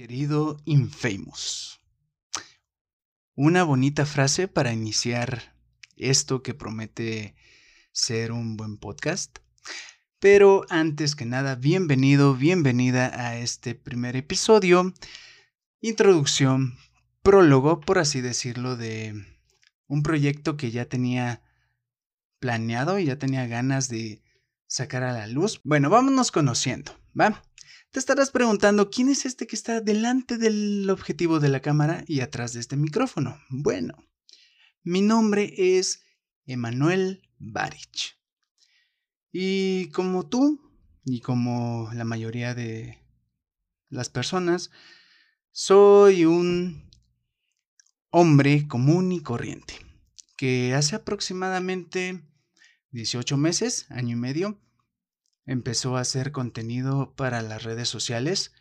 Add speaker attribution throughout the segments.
Speaker 1: Querido Infamous. Una bonita frase para iniciar esto que promete ser un buen podcast. Pero antes que nada, bienvenido, bienvenida a este primer episodio. Introducción, prólogo, por así decirlo, de un proyecto que ya tenía planeado y ya tenía ganas de sacar a la luz. Bueno, vámonos conociendo, ¿va? Te estarás preguntando quién es este que está delante del objetivo de la cámara y atrás de este micrófono. Bueno, mi nombre es Emanuel Barich. Y como tú y como la mayoría de las personas, soy un hombre común y corriente que hace aproximadamente 18 meses, año y medio, empezó a hacer contenido para las redes sociales.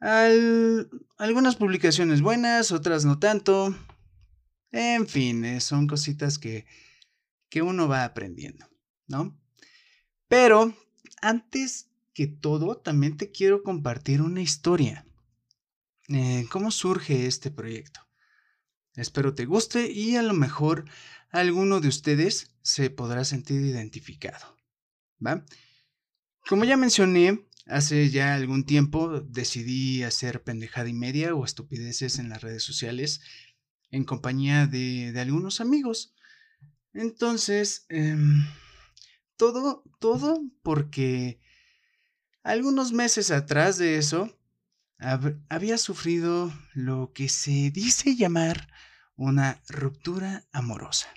Speaker 1: algunas publicaciones buenas, otras no tanto. En fin, eh, son cositas que, que uno va aprendiendo, ¿no? Pero antes que todo, también te quiero compartir una historia. Eh, ¿Cómo surge este proyecto? Espero te guste y a lo mejor alguno de ustedes se podrá sentir identificado. ¿Va? Como ya mencioné, hace ya algún tiempo decidí hacer pendejada y media o estupideces en las redes sociales en compañía de, algunos amigos. Entonces, em, todo, todo porque algunos meses atrás de eso había sufrido lo que se dice llamar una ruptura amorosa.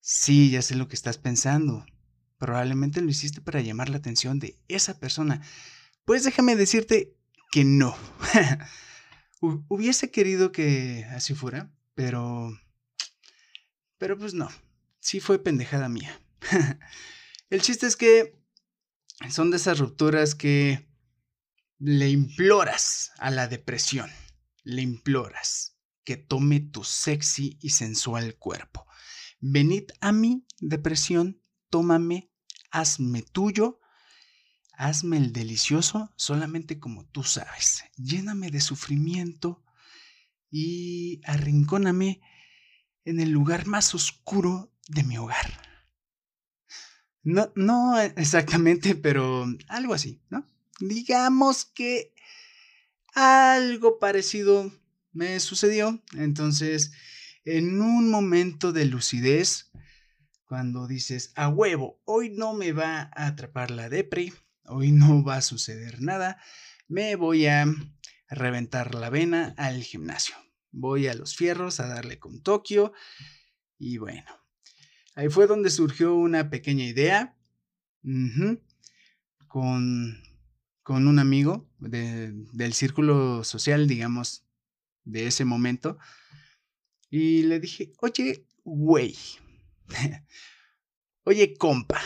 Speaker 1: Sí, ya sé lo que estás pensando. Probablemente lo hiciste para llamar la atención de esa persona. Pues déjame decirte que no. Hubiese querido que así fuera, pero... Pero pues no. Sí fue pendejada mía. El chiste es que son de esas rupturas que le imploras a la depresión. Le imploras que tome tu sexy y sensual cuerpo. Venid a mi depresión, tómame hazme tuyo, hazme el delicioso solamente como tú sabes. Lléname de sufrimiento y arrincóname en el lugar más oscuro de mi hogar. No, no exactamente, pero algo así, ¿no? Digamos que algo parecido me sucedió. Entonces, en un momento de lucidez, cuando dices, a huevo, hoy no me va a atrapar la depre, hoy no va a suceder nada, me voy a reventar la vena al gimnasio. Voy a los fierros a darle con Tokio y bueno, ahí fue donde surgió una pequeña idea con, con, un amigo del círculo social, digamos, de ese momento. Y le dije, oye, güey, Oye, compa,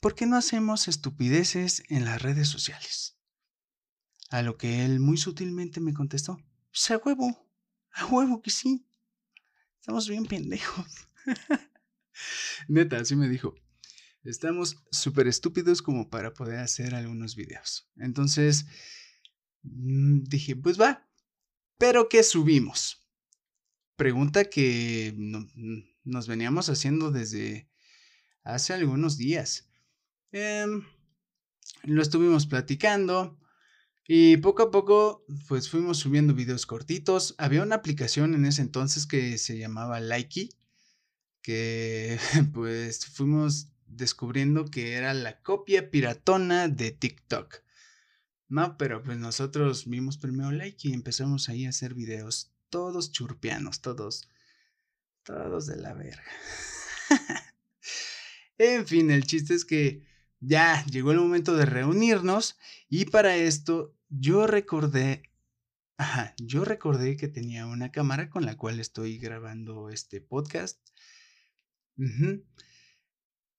Speaker 1: ¿por qué no hacemos estupideces en las redes sociales? A lo que él muy sutilmente me contestó, pues a huevo, a huevo que sí. Estamos bien pendejos. Neta, así me dijo. Estamos súper estúpidos como para poder hacer algunos videos. Entonces, mm, dije, pues va. Pero ¿qué subimos? Pregunta que nos veníamos haciendo desde hace algunos días. Em, lo estuvimos platicando y poco a poco pues fuimos subiendo videos cortitos. Había una aplicación en ese entonces que se llamaba Likey, que pues fuimos descubriendo que era la copia piratona de TikTok. No, pero pues nosotros vimos primero Likey y empezamos ahí a hacer videos todos churpianos, todos todos de la verga. en fin, el chiste es que ya llegó el momento de reunirnos y para esto yo recordé, ajá, yo recordé que tenía una cámara con la cual estoy grabando este podcast.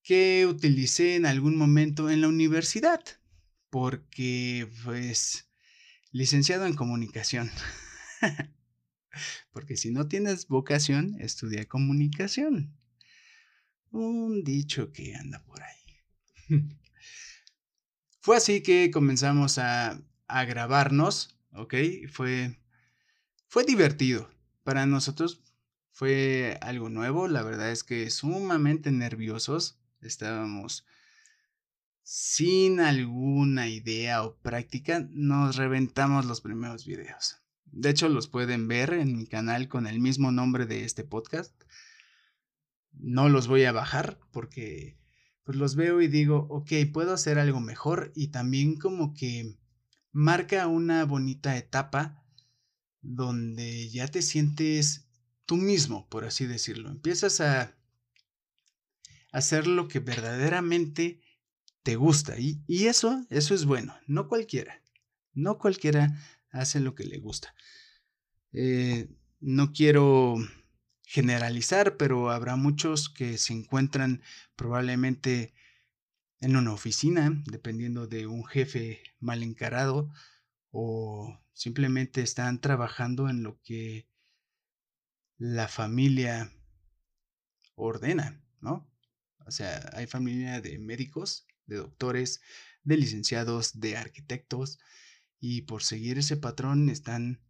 Speaker 1: que utilicé en algún momento en la universidad, porque pues licenciado en comunicación. Porque si no tienes vocación, estudia comunicación. Un dicho que anda por ahí. Fue así que comenzamos a, grabarnos, ¿ok? Fue, fue divertido. Para nosotros fue algo nuevo, la verdad es que sumamente nerviosos. Estábamos sin alguna idea o práctica, nos reventamos los primeros videos. De hecho, los pueden ver en mi canal con el mismo nombre de este podcast. No los voy a bajar porque pues los veo y digo, ok, puedo hacer algo mejor y también como que marca una bonita etapa donde ya te sientes tú mismo, por así decirlo. Empiezas a hacer lo que verdaderamente te gusta. Y, eso, eso es bueno. No cualquiera. No cualquiera hace lo que le gusta. Eh, no quiero generalizar, pero habrá muchos que se encuentran probablemente en una oficina, dependiendo de un jefe mal encarado, o simplemente están trabajando en lo que la familia ordena, ¿no? O sea, hay familia de médicos, de doctores, de licenciados, de arquitectos, y por seguir ese patrón están,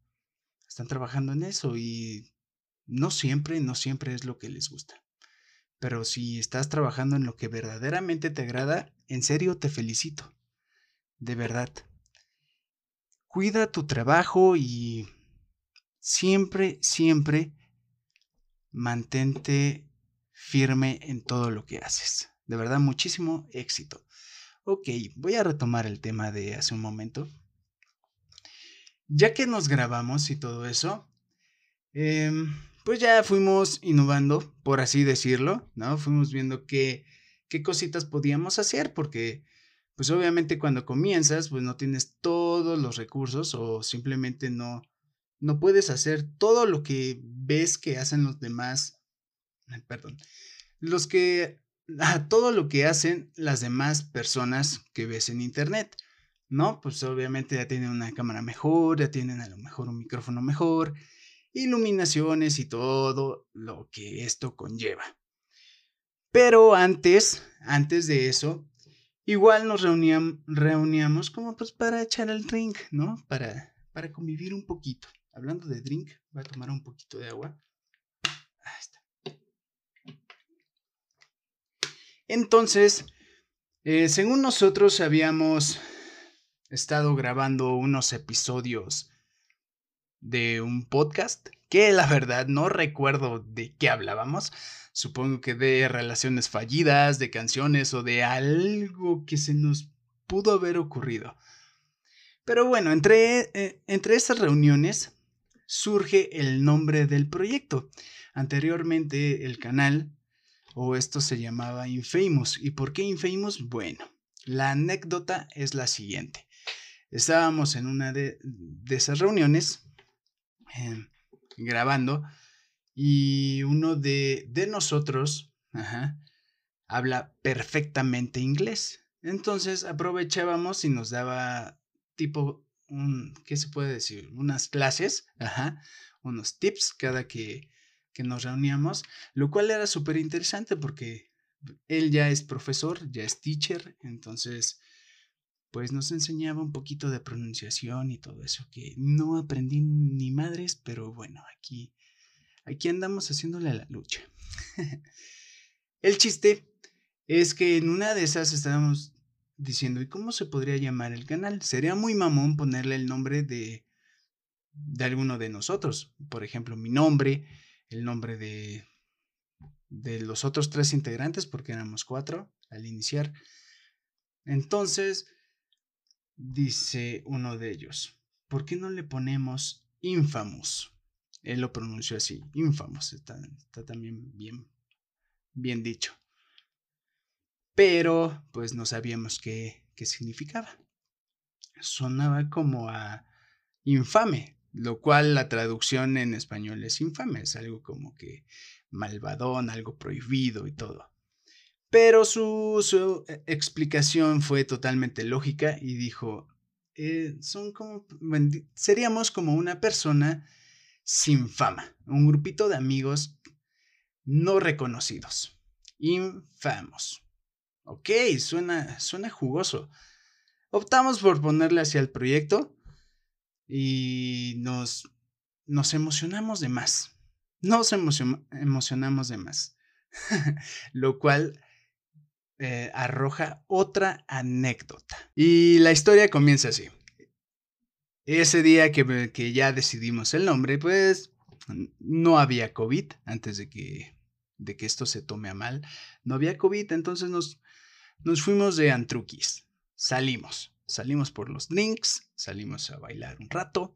Speaker 1: están trabajando en eso y no siempre, no siempre es lo que les gusta. Pero si estás trabajando en lo que verdaderamente te agrada, en serio te felicito. De verdad. Cuida tu trabajo y siempre, siempre mantente firme en todo lo que haces. De verdad, muchísimo éxito. Ok, voy a retomar el tema de hace un momento. Ya que nos grabamos y todo eso, em, pues ya fuimos innovando, por así decirlo, ¿no? Fuimos viendo qué, qué cositas podíamos hacer, porque pues obviamente cuando comienzas, pues no tienes todos los recursos o simplemente no, no puedes hacer todo lo que ves que hacen los demás, perdón, los que, a todo lo que hacen las demás personas que ves en internet, ¿no? Pues obviamente ya tienen una cámara mejor, ya tienen a lo mejor un micrófono mejor, iluminaciones y todo lo que esto conlleva. Pero antes, antes de eso, igual nos reuníamos, como pues para echar el drink, ¿no? Para, para convivir un poquito hablando de drink, voy a tomar un poquito de agua. Ahí está. Entonces, eh, según nosotros habíamos estado grabando unos episodios de un podcast que la verdad no recuerdo de qué hablábamos. Supongo que de relaciones fallidas, de canciones o de algo que se nos pudo haber ocurrido. Pero bueno, entre, eh, entre esas reuniones surge el nombre del proyecto. Anteriormente el canal o esto se llamaba Infamous. ¿Y por qué Infamous? Bueno, la anécdota es la siguiente. Estábamos en una de, esas reuniones em, grabando y uno de, nosotros habla perfectamente inglés. Entonces aprovechábamos y nos daba tipo ¿qué se puede decir? Unas clases, unos tips cada que, que nos reuníamos, lo cual era súper interesante porque él ya es profesor, ya es teacher, entonces pues nos enseñaba un poquito de pronunciación y todo eso que no aprendí ni madres, pero bueno, aquí, aquí andamos haciéndole la lucha. el chiste es que en una de esas estábamos diciendo, ¿y cómo se podría llamar el canal? Sería muy mamón ponerle el nombre de, de alguno de nosotros. Por ejemplo, mi nombre, el nombre de, de los otros tres integrantes, porque éramos cuatro al iniciar. Entonces, dice uno de ellos, ¿por qué no le ponemos Infamous? Él lo pronunció así, Infamous, está, también bien, bien dicho pero pues no sabíamos qué, significaba. Sonaba como a infame, lo cual la traducción en español es infame, es algo como que malvadón, algo prohibido y todo. Pero su, eh, explicación fue totalmente lógica y dijo, eh, son como, seríamos como una persona sin fama, un grupito de amigos no reconocidos, infamos. Ok, suena, suena jugoso. optamos por ponerle hacia el proyecto y nos, nos emocionamos de más. Nos emocionamos de más. Lo cual eh, arroja otra anécdota. Y la historia comienza así. Ese día que, que ya decidimos el nombre, pues no había COVID antes de que, de que esto se tome a mal. No había COVID, entonces nos, nos fuimos de Antruquis. Salimos. Salimos por los drinks, salimos a bailar un rato,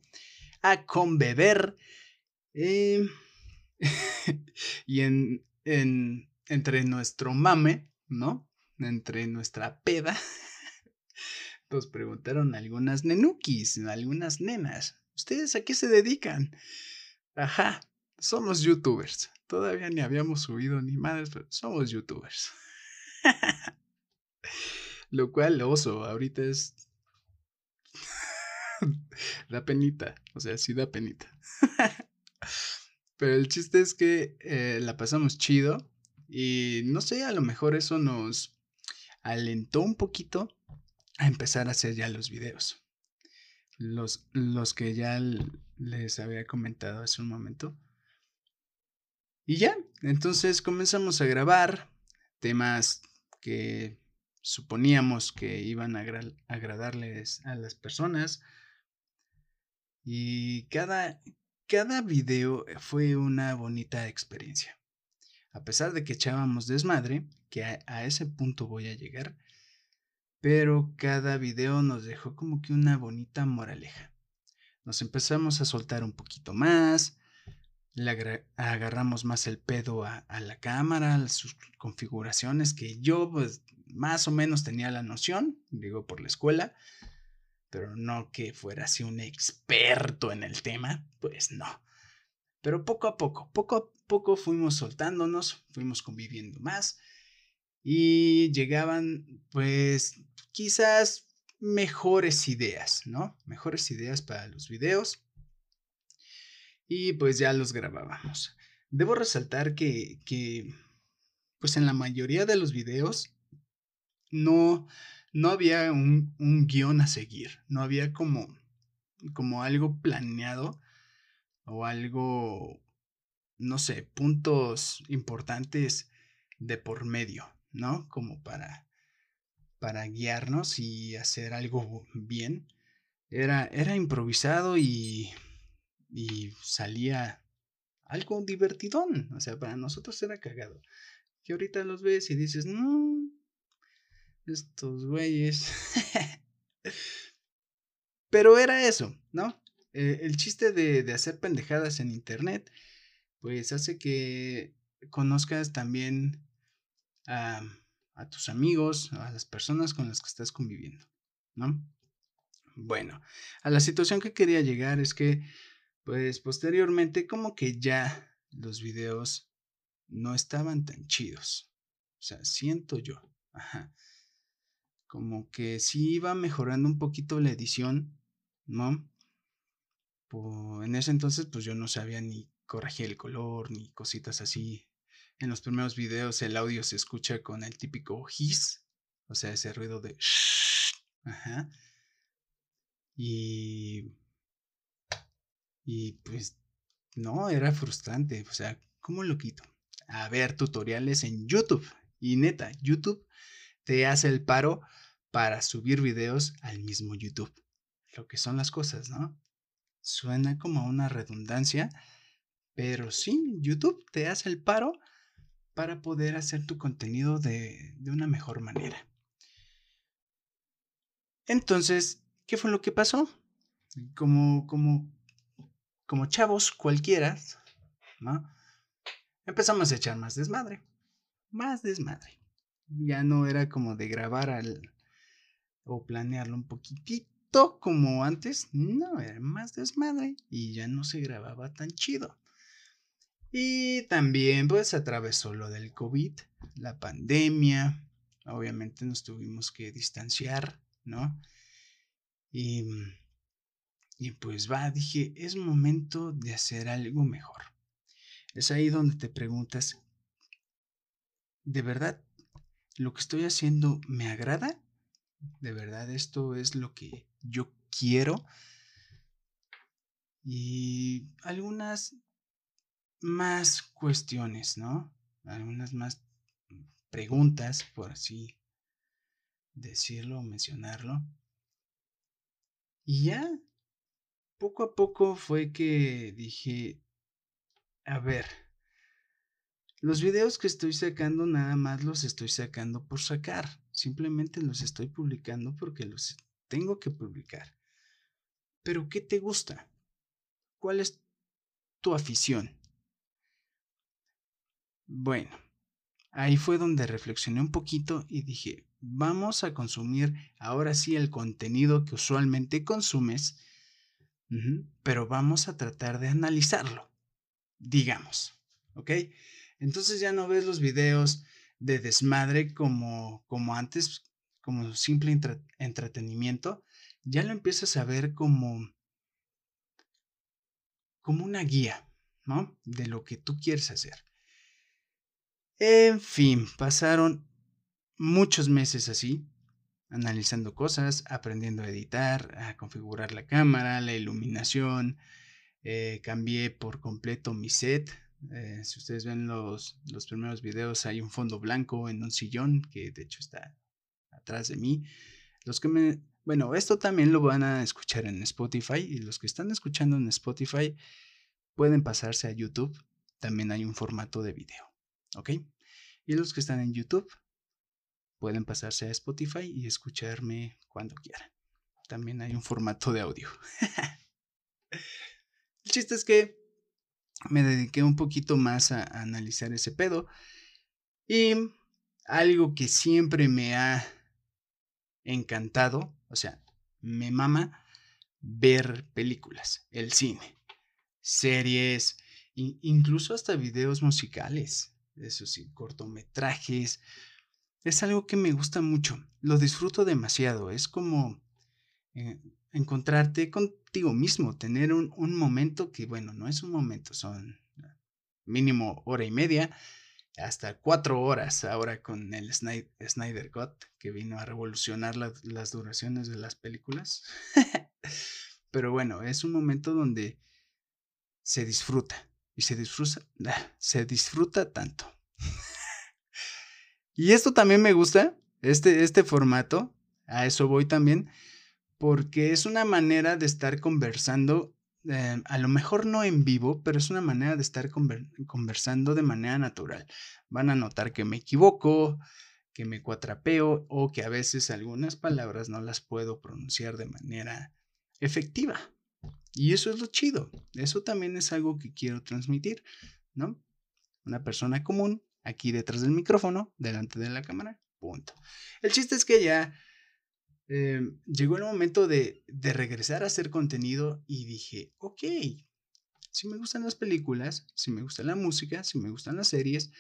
Speaker 1: a conbeber. Eh, y en, en, entre nuestro mame, ¿no? Entre nuestra peda, nos preguntaron algunas nenukis, algunas nenas. ¿Ustedes a qué se dedican? Ajá, somos youtubers. Todavía ni habíamos subido ni madres, pero somos youtubers. Lo cual, oso, ahorita es. da penita. O sea, sí da penita. pero el chiste es que eh, la pasamos chido. Y no sé, a lo mejor eso nos alentó un poquito a empezar a hacer ya los videos. Los, los que ya les había comentado hace un momento. Y ya, entonces comenzamos a grabar temas que suponíamos que iban a agradarles a las personas. Y cada, cada video fue una bonita experiencia. A pesar de que echábamos desmadre, que a, ese punto voy a llegar, pero cada video nos dejó como que una bonita moraleja. Nos empezamos a soltar un poquito más, le agarramos más el pedo a, la cámara, sus configuraciones, que yo pues más o menos tenía la noción, digo por la escuela, pero no que fuera así un experto en el tema, pues no. Pero poco a poco, poco poco fuimos soltándonos, fuimos conviviendo más y llegaban pues quizás mejores ideas, ¿no? Mejores ideas para los videos y pues ya los grabábamos. Debo resaltar que, que pues en la mayoría de los videos no, no había un, un guion a seguir, no había como, como algo planeado o algo, no sé, puntos importantes de por medio, ¿no? Como para, para guiarnos y hacer algo bien. Era, era improvisado y, y salía algo divertidón. O sea, para nosotros era cagado. Que ahorita los ves y dices, no, estos güeyes. Pero era eso, ¿no? Eh, el chiste de, hacer pendejadas en internet, pues hace que conozcas también a, a tus amigos, a las personas con las que estás conviviendo, ¿no? Bueno, a la situación que quería llegar es que, pues posteriormente, como que ya los videos no estaban tan chidos. O sea, siento yo. Ajá como que sí iba mejorando un poquito la edición, ¿no? en ese entonces pues yo no sabía ni corregir el color ni cositas así. En los primeros videos el audio se escucha con el típico hiss, o sea, ese ruido de ajá. Y y pues no, era frustrante, o sea, ¿cómo lo quito? A ver tutoriales en YouTube. Y neta, YouTube te hace el paro para subir videos al mismo YouTube. Lo que son las cosas, ¿no? Suena como una redundancia, pero sí, YouTube te hace el paro para poder hacer tu contenido de, de una mejor manera. Entonces, ¿qué fue lo que pasó? Como, como, como chavos cualquiera, ¿no? Empezamos a echar más desmadre, más desmadre ya no era como de grabar al o planearlo un poquitito como antes, no, era más desmadre y ya no se grababa tan chido. Y también pues atravesó lo del COVID, la pandemia, obviamente nos tuvimos que distanciar, ¿no? Y, y pues va, dije, es momento de hacer algo mejor. Es ahí donde te preguntas, ¿de verdad lo que estoy haciendo me agrada? de verdad esto es lo que yo quiero. Y algunas más cuestiones, ¿no? Algunas más preguntas, por así decirlo o mencionarlo. Y ya, poco a poco fue que dije, a ver, los videos que estoy sacando nada más los estoy sacando por sacar. Simplemente los estoy publicando porque los tengo que publicar. Pero ¿qué te gusta? ¿Cuál es tu afición? Bueno, ahí fue donde reflexioné un poquito y dije, vamos a consumir ahora sí el contenido que usualmente consumes, pero vamos a tratar de analizarlo, digamos, ¿ok? Entonces ya no ves los videos de desmadre como, como antes, como simple entretenimiento, ya lo empiezas a ver como, como una guía, ¿no? De lo que tú quieres hacer. En fin, pasaron muchos meses así, analizando cosas, aprendiendo a editar, a configurar la cámara, la iluminación. Eh, cambié por completo mi set. Eh, si ustedes ven los, los primeros videos, hay un fondo blanco en un sillón que de hecho está atrás de mí. Los que me. Bueno, esto también lo van a escuchar en Spotify y los que están escuchando en Spotify pueden pasarse a YouTube. También hay un formato de video. ¿Ok? Y los que están en YouTube pueden pasarse a Spotify y escucharme cuando quieran. También hay un formato de audio. El chiste es que me dediqué un poquito más a, analizar ese pedo. Y algo que siempre me ha encantado, o sea, me mama ver películas, el cine, series, incluso hasta videos musicales, eso sí, cortometrajes, es algo que me gusta mucho, lo disfruto demasiado, es como eh, encontrarte contigo mismo, tener un, momento que, bueno, no es un momento, son mínimo hora y media, hasta cuatro horas ahora con el Snyder, Cut, que vino a revolucionar las duraciones de las películas. Pero bueno, es un momento donde se disfruta disfruta, se disfruta tanto. Y esto también me gusta, este, este formato, a eso voy también, porque es una manera de estar conversando, eh, a lo mejor no en vivo, pero es una manera de estar conversando de manera natural. Van a notar que me equivoco, que me cuatrapeo o que a veces algunas palabras no las puedo pronunciar de manera efectiva. Y eso es lo chido. Eso también es algo que quiero transmitir, ¿no? Una persona común aquí detrás del micrófono, delante de la cámara, punto. El chiste es que ya em, llegó el momento de, de regresar a hacer contenido y dije, ok, si me gustan las películas, si me gusta la música, si me gustan las series,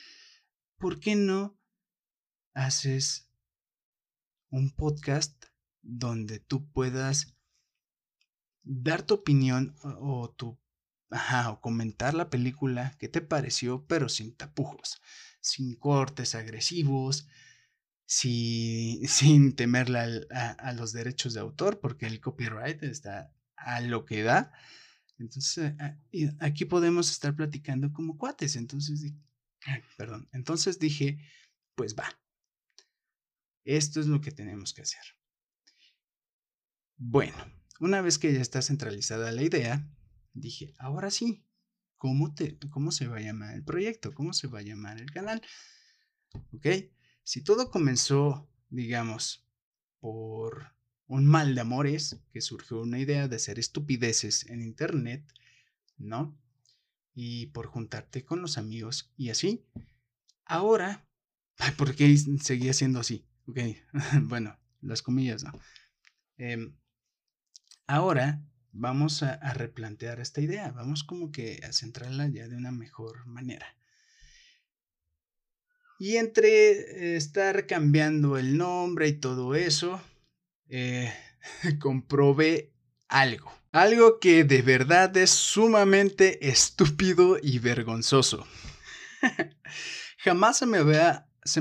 Speaker 1: ¿por qué no haces un podcast donde tú puedas dar tu opinión o, tu o comentar la película, qué te pareció, pero sin tapujos sin cortes agresivos, sin temerle a, los derechos de autor, porque el copyright está a lo que da. Entonces, aquí podemos estar platicando como cuates. Entonces, perdón. Entonces dije, pues va. Esto es lo que tenemos que hacer. Bueno, una vez que ya está centralizada la idea, dije, ahora sí, cómo, te, cómo se va a llamar el proyecto, cómo se va a llamar el canal. ¿Ok? Si todo comenzó, digamos, por un mal de amores, que surgió una idea de hacer estupideces en Internet, ¿no? Y por juntarte con los amigos y así. Ahora, ¿por qué seguía siendo así? Ok, bueno, las comillas, ¿no? Em, ahora vamos a, replantear esta idea, vamos como que a centrarla ya de una mejor manera. Y entre estar cambiando el nombre y todo eso, eh, comprobé algo. Algo que de verdad es sumamente estúpido y vergonzoso. Jamás se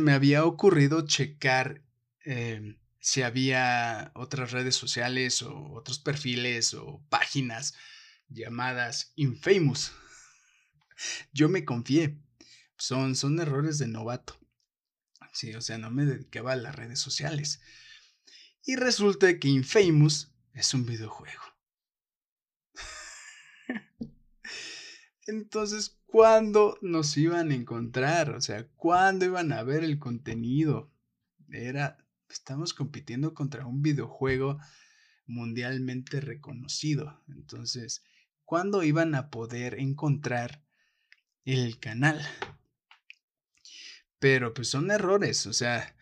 Speaker 1: me había, ocurrido checar em, si había otras redes sociales o otros perfiles o páginas llamadas Infamous. Yo me confié. Son, son errores de novato. Sí, o sea, no me dedicaba a las redes sociales. Y resulta que Infamous es un videojuego. Entonces, ¿cuándo nos iban a encontrar? O sea, ¿cuándo iban a ver el contenido? Era, estamos compitiendo contra un videojuego mundialmente reconocido. Entonces, ¿cuándo iban a poder encontrar el canal? Pero pues son errores, o sea,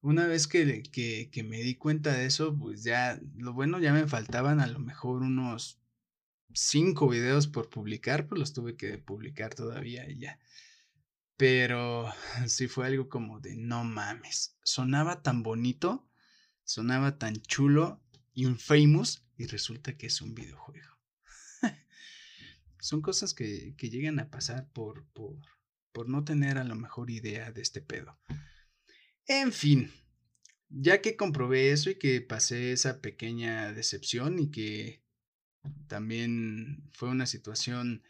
Speaker 1: una vez que, que, que, me di cuenta de eso, pues ya, lo bueno, ya me faltaban a lo mejor unos cinco videos por publicar, pues los tuve que publicar todavía y ya. Pero sí fue algo como de no mames. Sonaba tan bonito, sonaba tan chulo, infamous, y resulta que es un videojuego. Son cosas que, que llegan a pasar por, por, por no tener a lo mejor idea de este pedo. En fin, ya que comprobé eso y que pasé esa pequeña decepción y que también fue una situación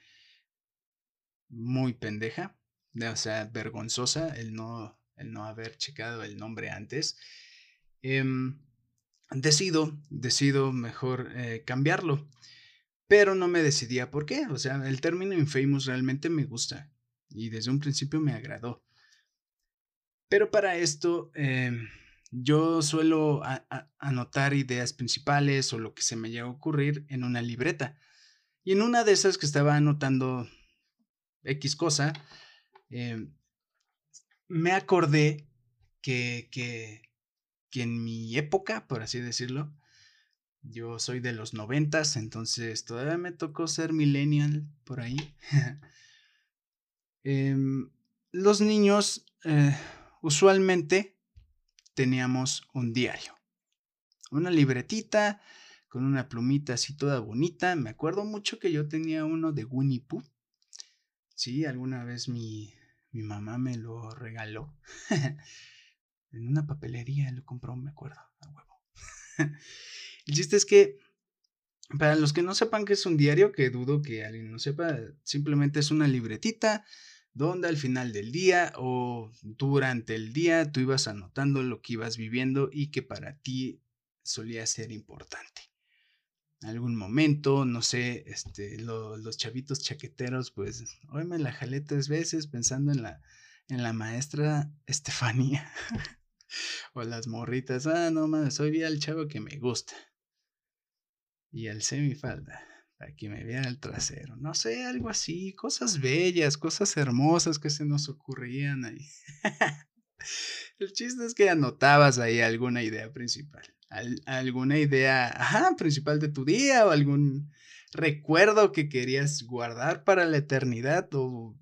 Speaker 1: muy pendeja, o sea, vergonzosa el no, el no haber checado el nombre antes. Em, decido, decido mejor eh, cambiarlo, pero no me decidía por qué. O sea, el término infamous realmente me gusta y desde un principio me agradó. Pero para esto, em, yo suelo anotar ideas principales o lo que se me llega a ocurrir en una libreta. Y en una de esas que estaba anotando X cosa, em, me acordé que, que, que, en mi época, por así decirlo, yo soy de los noventas, entonces todavía me tocó ser millennial por ahí. Em, los niños eh, usualmente teníamos un diario. Una libretita con una plumita así toda bonita. Me acuerdo mucho que yo tenía uno de Winnie Pooh. Sí, alguna vez mi, mi mamá me lo regaló. en una papelería lo compró, me acuerdo, a huevo. El chiste es que, para los que no sepan que es un diario, que dudo que alguien no sepa, simplemente es una libretita donde al final del día o durante el día tú ibas anotando lo que ibas viviendo y que para ti solía ser importante. Algún momento, no sé, este, los chavitos chaqueteros, pues hoy me la jalé tres veces pensando en la, en la maestra Estefanía. o las morritas, ah, no mames, soy bien el chavo que me gusta. Y al semifalda para que me vean el trasero. No sé, algo así, cosas bellas, cosas hermosas que se nos ocurrían ahí. el chiste es que anotabas ahí alguna idea principal, alguna idea principal de tu día o algún recuerdo que querías guardar para la eternidad o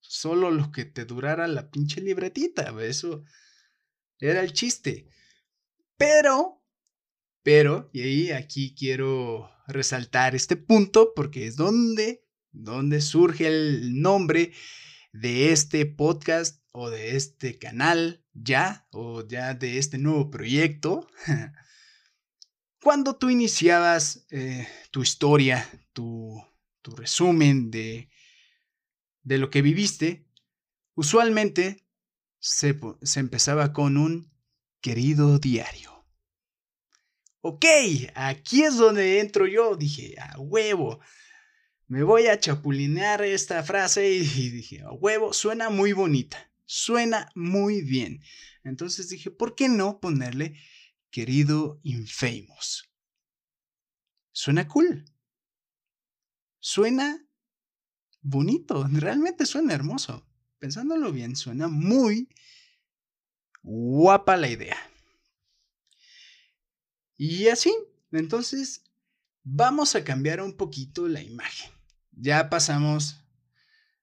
Speaker 1: solo lo que te durara la pinche libretita. Eso era el chiste. Pero, pero, y ahí aquí quiero resaltar este punto porque es donde, donde surge el nombre de este podcast o de este canal ya, o ya de este nuevo proyecto. Cuando tú iniciabas eh, tu historia, tu, resumen de, de, lo que viviste, usualmente se, se empezaba con un querido diario ok, aquí es donde entro yo. Dije, a huevo, me voy a chapulinear esta frase y dije, a huevo, suena muy bonita, suena muy bien. Entonces dije, ¿por qué no ponerle querido Infamous? Suena cool. Suena bonito, realmente suena hermoso. Pensándolo bien, suena muy guapa la idea. Y así, entonces, vamos a cambiar un poquito la imagen. Ya pasamos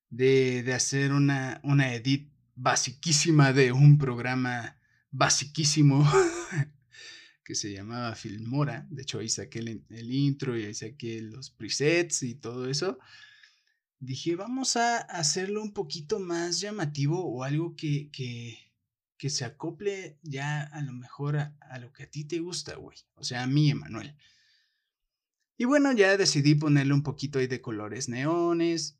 Speaker 1: de, hacer una, una edit basiquísima de un programa basiquísimo que se llamaba Filmora. De hecho, ahí saqué el, intro y ahí saqué los presets y todo eso. Dije, vamos a hacerlo un poquito más llamativo o algo que, que que se acople ya a lo mejor a, a lo que a ti te gusta, güey. O sea, a mí, Emanuel. Y bueno, ya decidí ponerle un poquito ahí de colores neones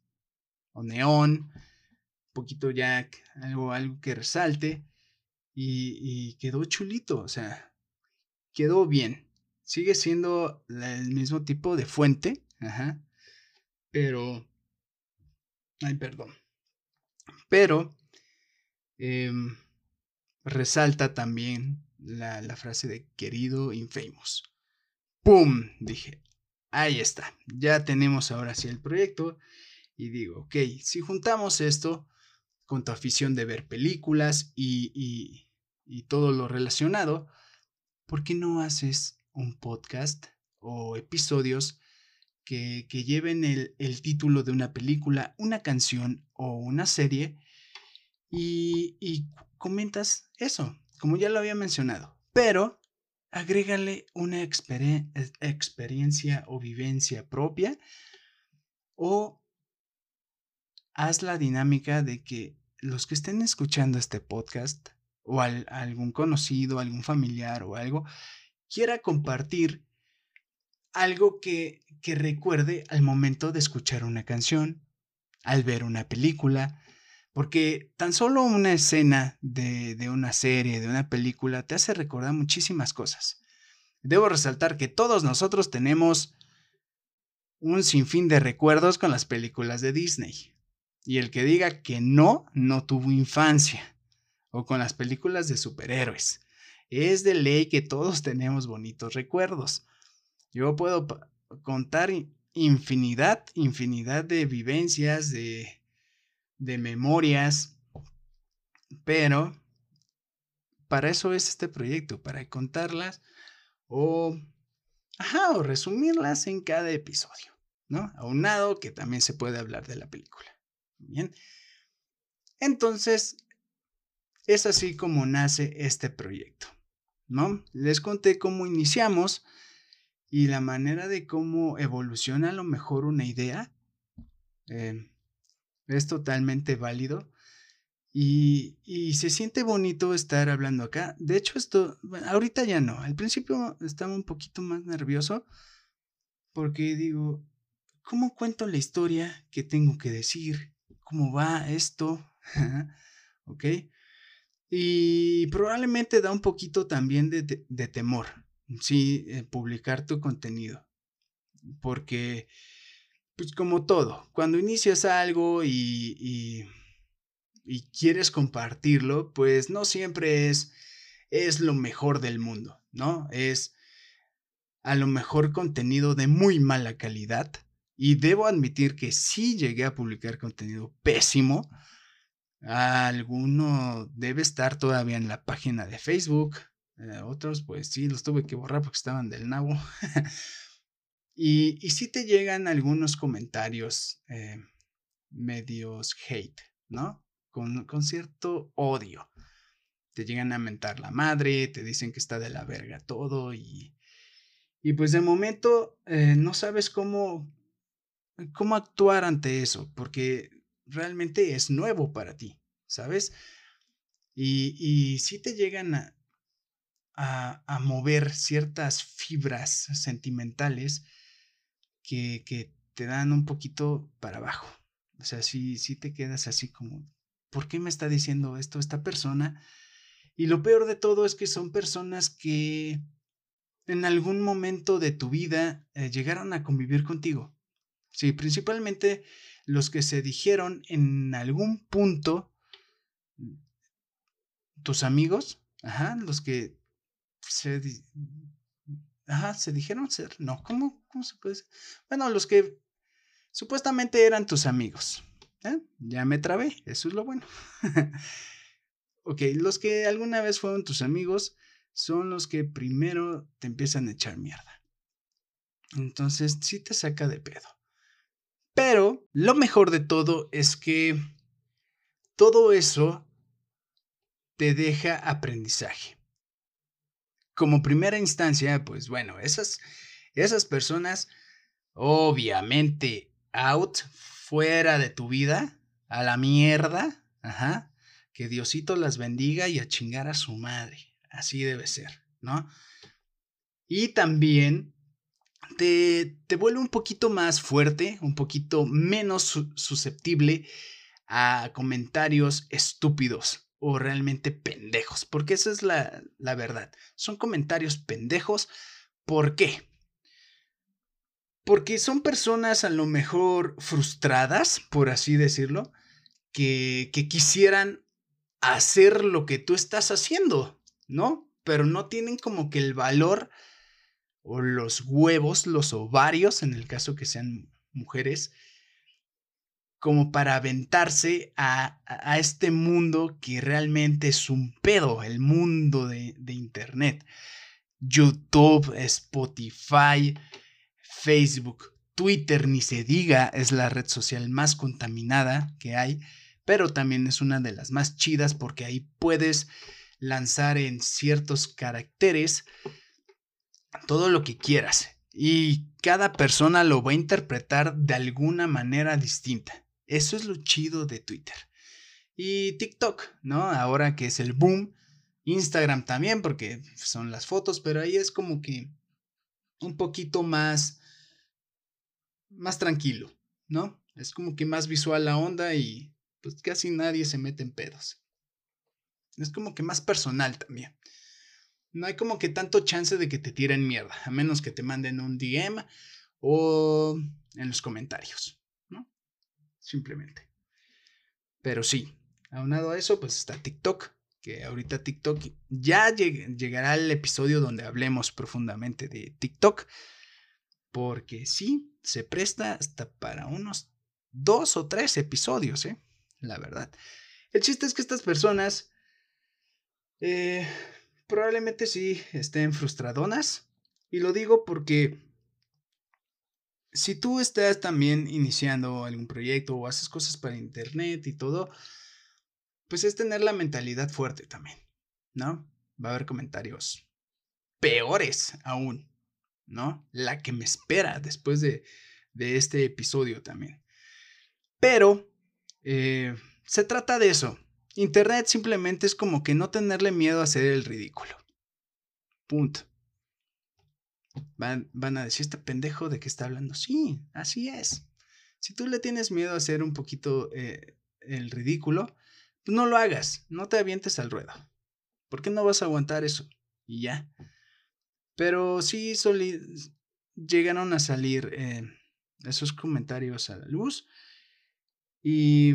Speaker 1: o neón, un poquito ya algo, algo que resalte y, quedó chulito, o sea, quedó bien. Sigue siendo el mismo tipo de fuente, ajá, pero, ay, perdón, pero em, resalta también la, la frase de querido infamous. ¡Pum! Dije, Ahí está, ya tenemos ahora sí el proyecto y digo, ok, si juntamos esto con tu afición de ver películas y, todo lo relacionado, ¿por qué no haces un podcast o episodios que, lleven el, el, título de una película, una canción o una serie y, y comentas eso, como ya lo había mencionado, pero agrégale una experiencia o vivencia propia o haz la dinámica de que los que estén escuchando este podcast o algún conocido, algún familiar o algo, quiera compartir algo que, que recuerde al momento de escuchar una canción, al ver una película, porque tan solo una escena de, una serie, de una película, te hace recordar muchísimas cosas. Debo resaltar que todos nosotros tenemos un sinfín de recuerdos con las películas de Disney. Y el que diga que no, no tuvo infancia. O con las películas de superhéroes. Es de ley que todos tenemos bonitos recuerdos. Yo puedo contar infinidad, infinidad de vivencias, de, de memorias, pero para eso es este proyecto, para contarlas o, ajá, o resumirlas en cada episodio, ¿no? Aunado que también se puede hablar de la película. Bien. Entonces, es así como nace este proyecto, ¿no? Les conté cómo iniciamos y la manera de cómo evoluciona a lo mejor una idea. Eh, es totalmente válido. Y, se siente bonito estar hablando acá. De hecho, esto, ahorita ya no. Al principio estaba un poquito más nervioso porque digo, ¿cómo cuento la historia que tengo que decir? ¿Cómo va esto? ¿Ok? Y probablemente da un poquito también de, temor, sí, eh, publicar tu contenido. Porque pues como todo, cuando inicias algo y, y, quieres compartirlo, pues no siempre es, es lo mejor del mundo, ¿no? Es a lo mejor contenido de muy mala calidad. Y debo admitir que sí llegué a publicar contenido pésimo. Alguno debe estar todavía en la página de Facebook. Eh, otros, pues sí, los tuve que borrar porque estaban del nabo. Y, y sí te llegan algunos comentarios eh, medios hate, ¿no? Con, cierto odio. Te llegan a mentar la madre, te dicen que está de la verga todo y, y pues de momento eh, no sabes cómo, cómo actuar ante eso, porque realmente es nuevo para ti, ¿sabes? Y, y sí te llegan a, a, mover ciertas fibras sentimentales que, te dan un poquito para abajo. O sea, si si te quedas así como, ¿por qué me está diciendo esto esta persona? Y lo peor de todo es que son personas que en algún momento de tu vida eh, llegaron a convivir contigo. Sí, principalmente los que se dijeron en algún punto, tus amigos, ajá, los que se, Ajá, se dijeron ser. No, ¿cómo, cómo se puede Bueno, los que supuestamente eran tus amigos. ¿eh? Ya me trabé, eso es lo bueno. ok, los que alguna vez fueron tus amigos son los que primero te empiezan a echar mierda. Entonces, sí te saca de pedo. Pero lo mejor de todo es que todo eso te deja aprendizaje como primera instancia, pues bueno, esas, esas personas, obviamente, out, fuera de tu vida, a la mierda, ajá, que Diosito las bendiga y a chingar a su madre. Así debe ser, ¿no? Y también te, te vuelve un poquito más fuerte, un poquito menos susceptible a comentarios estúpidos o realmente pendejos, porque esa es la, la verdad. Son comentarios pendejos. ¿Por qué? Porque son personas a lo mejor frustradas, por así decirlo, que, que quisieran hacer lo que tú estás haciendo, ¿no? Pero no tienen como que el valor o los huevos, los ovarios, en el caso que sean mujeres, como para aventarse a, a, este mundo que realmente es un pedo, el mundo de, de Internet. YouTube, Spotify, Facebook, Twitter, ni se diga, es la red social más contaminada que hay, pero también es una de las más chidas porque ahí puedes lanzar en ciertos caracteres todo lo que quieras y cada persona lo va a interpretar de alguna manera distinta. Eso es lo chido de Twitter. Y TikTok, ¿no? Ahora que es el boom. Instagram también, porque son las fotos, pero ahí es como que un poquito más más tranquilo, ¿no? Es como que más visual la onda y pues casi nadie se mete en pedos. Es como que más personal también. No hay como que tanto chance de que te tiren mierda, a menos que te manden un DM o en los comentarios, ¿no? Simplemente. Pero sí, aunado a eso, pues está TikTok, que ahorita TikTok ya llegará el episodio donde hablemos profundamente de TikTok, porque sí, se presta hasta para unos dos o tres episodios, ¿eh? La verdad. El chiste es que estas personas eh, probablemente sí estén frustradonas. Y lo digo porque si tú estás también iniciando algún proyecto o haces cosas para internet y todo, pues es tener la mentalidad fuerte también, ¿no? Va a haber comentarios peores aún. ¿no? La que me espera después de, este episodio también. Pero eh, se trata de eso. Internet simplemente es como que no tenerle miedo a hacer el ridículo. Punto. Van, a decir, este pendejo de que está hablando. Sí, así es. Si tú le tienes miedo a hacer un poquito eh, el ridículo, pues no lo hagas, no te avientes al ruedo. ¿Por qué no vas a aguantar eso? Y ya. Pero sí llegaron a salir eh, esos comentarios a la luz. Y,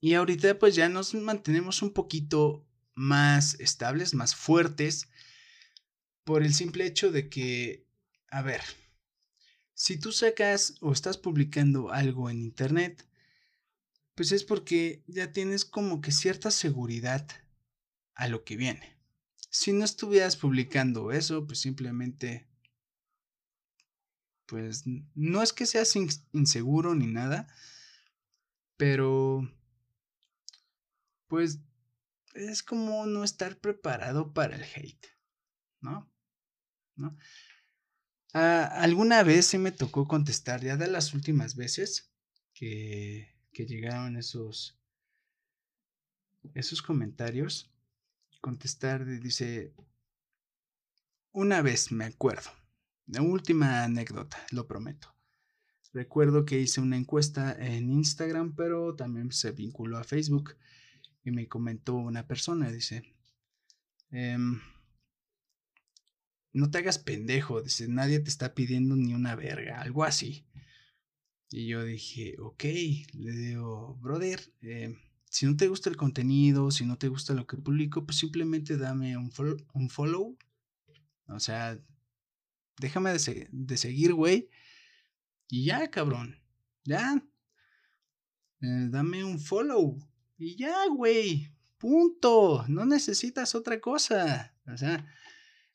Speaker 1: y ahorita pues ya nos mantenemos un poquito más estables, más fuertes, por el simple hecho de que, a ver, si tú sacas o estás publicando algo en Internet, pues es porque ya tienes como que cierta seguridad a lo que viene. Si no estuvieras publicando eso, pues simplemente, pues no es que seas inseguro ni nada, pero, pues es como no estar preparado para el hate, ¿no? ¿No? Ah, alguna vez se me tocó contestar, ya de las últimas veces que, que llegaron esos, esos comentarios, contestar, dice, una vez me acuerdo, la última anécdota, lo prometo. Recuerdo que hice una encuesta en Instagram, pero también se vinculó a Facebook y me comentó una persona, dice, em, no te hagas pendejo, dice, nadie te está pidiendo ni una verga, algo así. Y yo dije, ok, le digo, brother, eh, si no te gusta el contenido, si no te gusta lo que publico, pues simplemente dame un, follow. O sea, déjame de, seguir, güey. Y ya, cabrón. Ya. Eh, dame un follow. Y ya, güey. Punto. No necesitas otra cosa. O sea,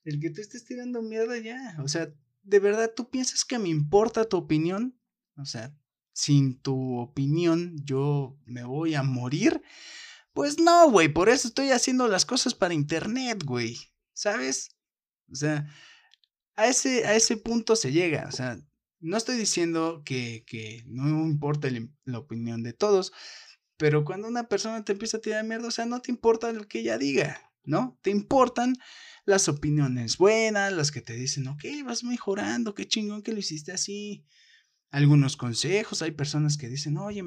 Speaker 1: el que te estés tirando mierda ya. O sea, ¿de verdad tú piensas que me importa tu opinión? O sea, sin tu opinión yo me voy a morir. Pues no, güey, por eso estoy haciendo las cosas para internet, güey. ¿Sabes? O sea, a ese, a ese punto se llega. O sea, no estoy diciendo que, que no importa la opinión de todos, Pero cuando una persona te empieza a tirar mierda, o sea, no te importa lo que ella diga, ¿no? Te importan las opiniones buenas, las que te dicen, ok, vas mejorando, qué chingón que lo hiciste así. Algunos consejos, hay personas que dicen, oye,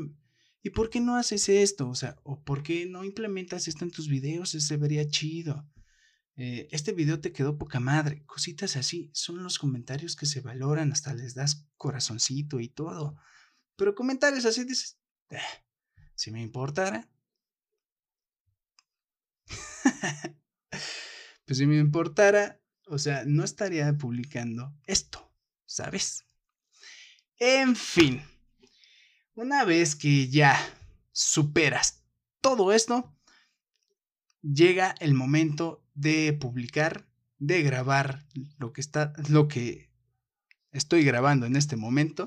Speaker 1: ¿y por qué no haces esto? O sea, ¿o por qué no implementas esto en tus videos? Se vería chido. Eh, este video te quedó poca madre. Cositas así son los comentarios que se valoran, hasta les das corazoncito y todo. Pero comentarios así dices, eh, si me importara. pues si me importara, o sea, no estaría publicando esto, ¿sabes? En fin, una vez que ya superas todo esto, llega el momento de publicar, de grabar lo que está, lo que estoy grabando en este momento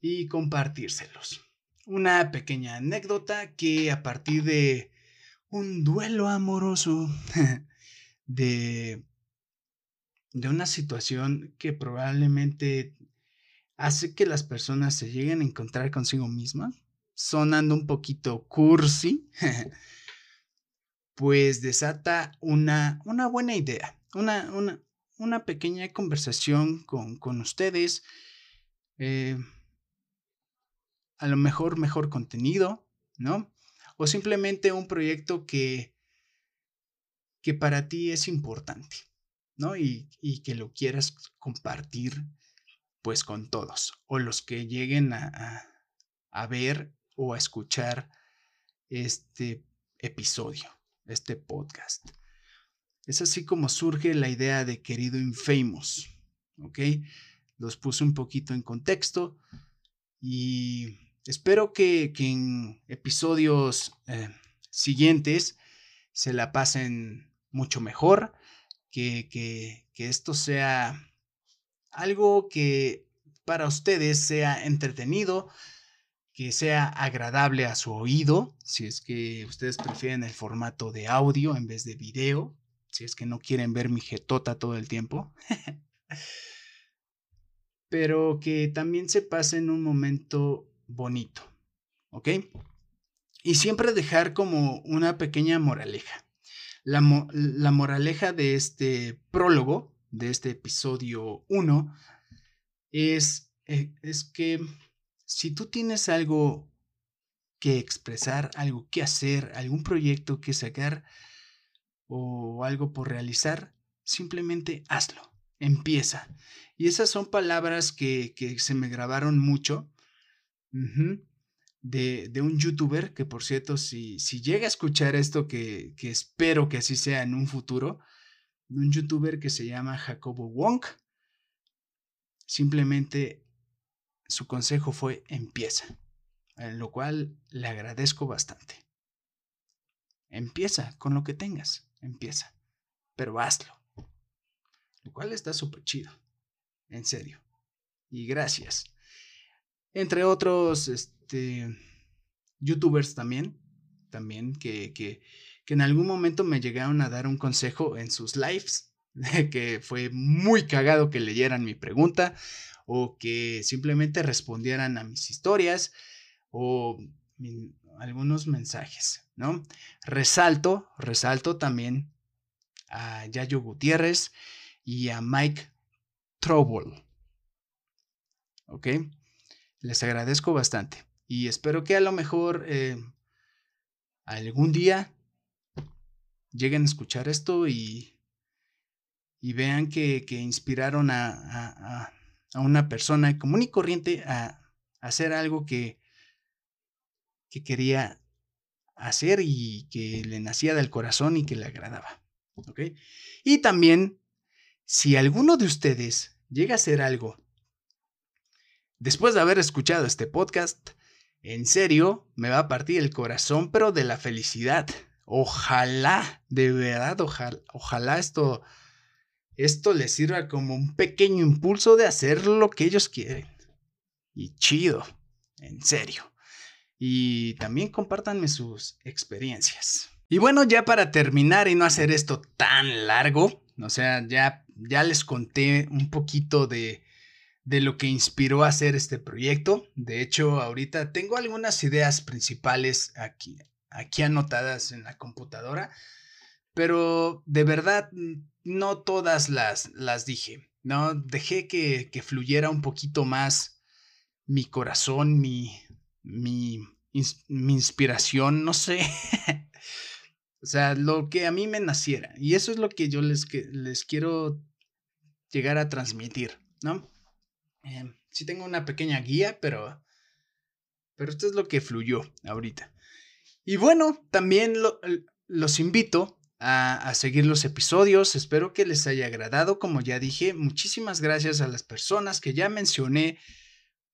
Speaker 1: y compartírselos. Una pequeña anécdota que a partir de un duelo amoroso de, de una situación que probablemente hace que las personas se lleguen a encontrar consigo mismas, sonando un poquito cursi, pues desata una, una buena idea, una, una, una pequeña conversación con, con ustedes, eh, a lo mejor mejor contenido, ¿no? O simplemente un proyecto que, que para ti es importante, ¿no? Y, y que lo quieras compartir pues con todos, o los que lleguen a, a, a ver o a escuchar este episodio este podcast. Es así como surge la idea de querido Infamous, ¿ok? Los puse un poquito en contexto y espero que, en episodios eh, siguientes se la pasen mucho mejor, que, que, que esto sea algo que para ustedes sea entretenido, que sea agradable a su oído, si es que ustedes prefieren el formato de audio en vez de video, si es que no quieren ver mi jetota todo el tiempo. Pero que también se pase en un momento bonito, ¿ok? Y siempre dejar como una pequeña moraleja. La, la moraleja de este prólogo, de este episodio 1, es, eh, es que si tú tienes algo que expresar, algo que hacer, algún proyecto que sacar o algo por realizar, simplemente hazlo, empieza. Y esas son palabras que, se me grabaron mucho de, un youtuber que, por cierto, si, si llega a escuchar esto, que, que espero que así sea en un futuro, de un youtuber que se llama Jacobo Wong, simplemente su consejo fue empieza, en lo cual le agradezco bastante. Empieza con lo que tengas, empieza, pero hazlo. Lo cual está súper chido, en serio. Y gracias. Entre otros, este, youtubers también, también que, que, que en algún momento me llegaron a dar un consejo en sus lives, que fue muy cagado que leyeran mi pregunta o que simplemente respondieran a mis historias o algunos mensajes, ¿no? Resalto, resalto también a Yayo Gutiérrez y a Mike Trouble. ¿Ok? Les agradezco bastante y espero que a lo mejor eh, algún día lleguen a escuchar esto y, y vean que, inspiraron a a una persona común y corriente a, hacer algo que, que quería hacer y que le nacía del corazón y que le agradaba. Y también, si alguno de ustedes llega a hacer algo después de haber escuchado este podcast, en serio, me va a partir el corazón, pero de la felicidad. Ojalá, de verdad, ojalá, ojalá esto esto les sirva como un pequeño impulso de hacer lo que ellos quieren. Y chido, en serio. Y también compártanme sus experiencias. Y bueno, ya para terminar y no hacer esto tan largo, o sea, ya, ya les conté un poquito de, de lo que inspiró a hacer este proyecto. De hecho, ahorita tengo algunas ideas principales aquí, aquí anotadas en la computadora, pero de verdad no todas las, las dije. No, dejé que, que fluyera un poquito más mi corazón, mi, mi, mi inspiración, no sé. o sea, lo que a mí me naciera. Y eso es lo que yo les, les quiero llegar a transmitir, ¿no? Eh, sí tengo una pequeña guía, pero, pero esto es lo que fluyó ahorita. Y bueno, también los invito a, a, seguir los episodios. Espero que les haya agradado. Como ya dije, muchísimas gracias a las personas que ya mencioné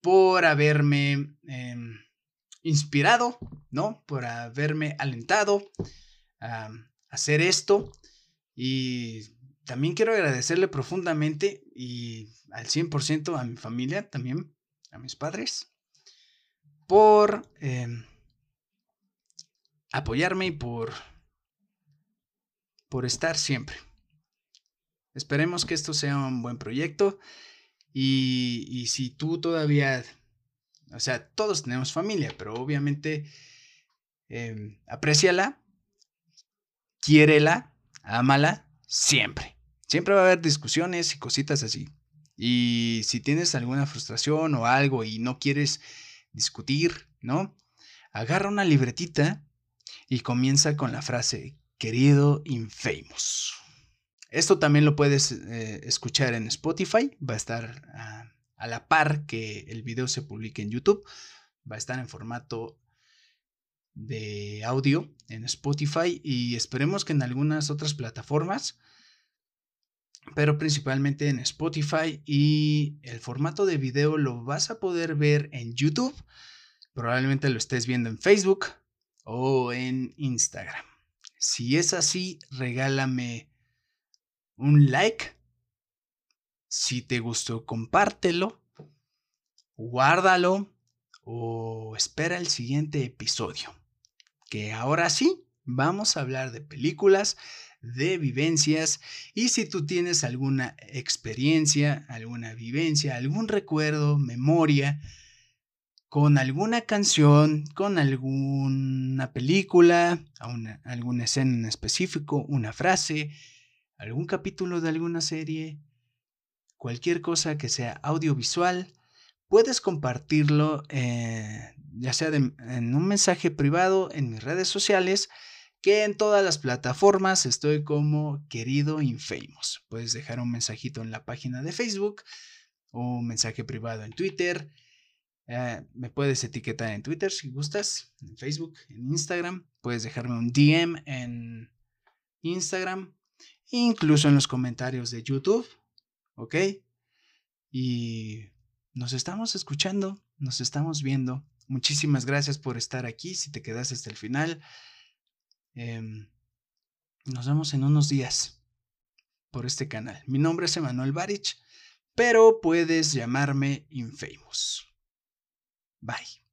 Speaker 1: por haberme em, inspirado, ¿no? Por haberme alentado a hacer esto. Y también quiero agradecerle profundamente y al 100% a mi familia también, a mis padres, por em, apoyarme y por, por estar siempre. Esperemos que esto sea un buen proyecto y, si tú todavía, o sea, todos tenemos familia, pero obviamente eh, apréciala, quiérela, ámala siempre. Siempre va a haber discusiones y cositas así. Y si tienes alguna frustración o algo y no quieres discutir, ¿no? Agarra una libretita y comienza con la frase, querido Infamous. Esto también lo puedes eh, escuchar en Spotify, va a estar a la par que el video se publique en YouTube, va a estar en formato de audio en Spotify y esperemos que en algunas otras plataformas, pero principalmente en Spotify y el formato de video lo vas a poder ver en YouTube, probablemente lo estés viendo en Facebook o en Instagram. Si es así, regálame un like. Si te gustó, compártelo, guárdalo o espera el siguiente episodio. Que ahora sí, vamos a hablar de películas, de vivencias y si tú tienes alguna experiencia, alguna vivencia, algún recuerdo, memoria, con alguna canción, con alguna película, alguna escena en específico, una frase, algún capítulo de alguna serie, cualquier cosa que sea audiovisual, puedes compartirlo eh, ya sea en un mensaje privado en mis redes sociales, que en todas las plataformas estoy como querido Infamous. Puedes dejar un mensajito en la página de Facebook o un mensaje privado en Twitter. Eh, me puedes etiquetar en Twitter si gustas, en Facebook, en Instagram. Puedes dejarme un DM en Instagram incluso en los comentarios de YouTube, ¿ok? Y nos estamos escuchando, nos estamos viendo. Muchísimas gracias por estar aquí, si te quedas hasta el final. Em, nos vemos en unos días por este canal. Mi nombre es Emanuel Barich, pero puedes llamarme Infamous. Bye.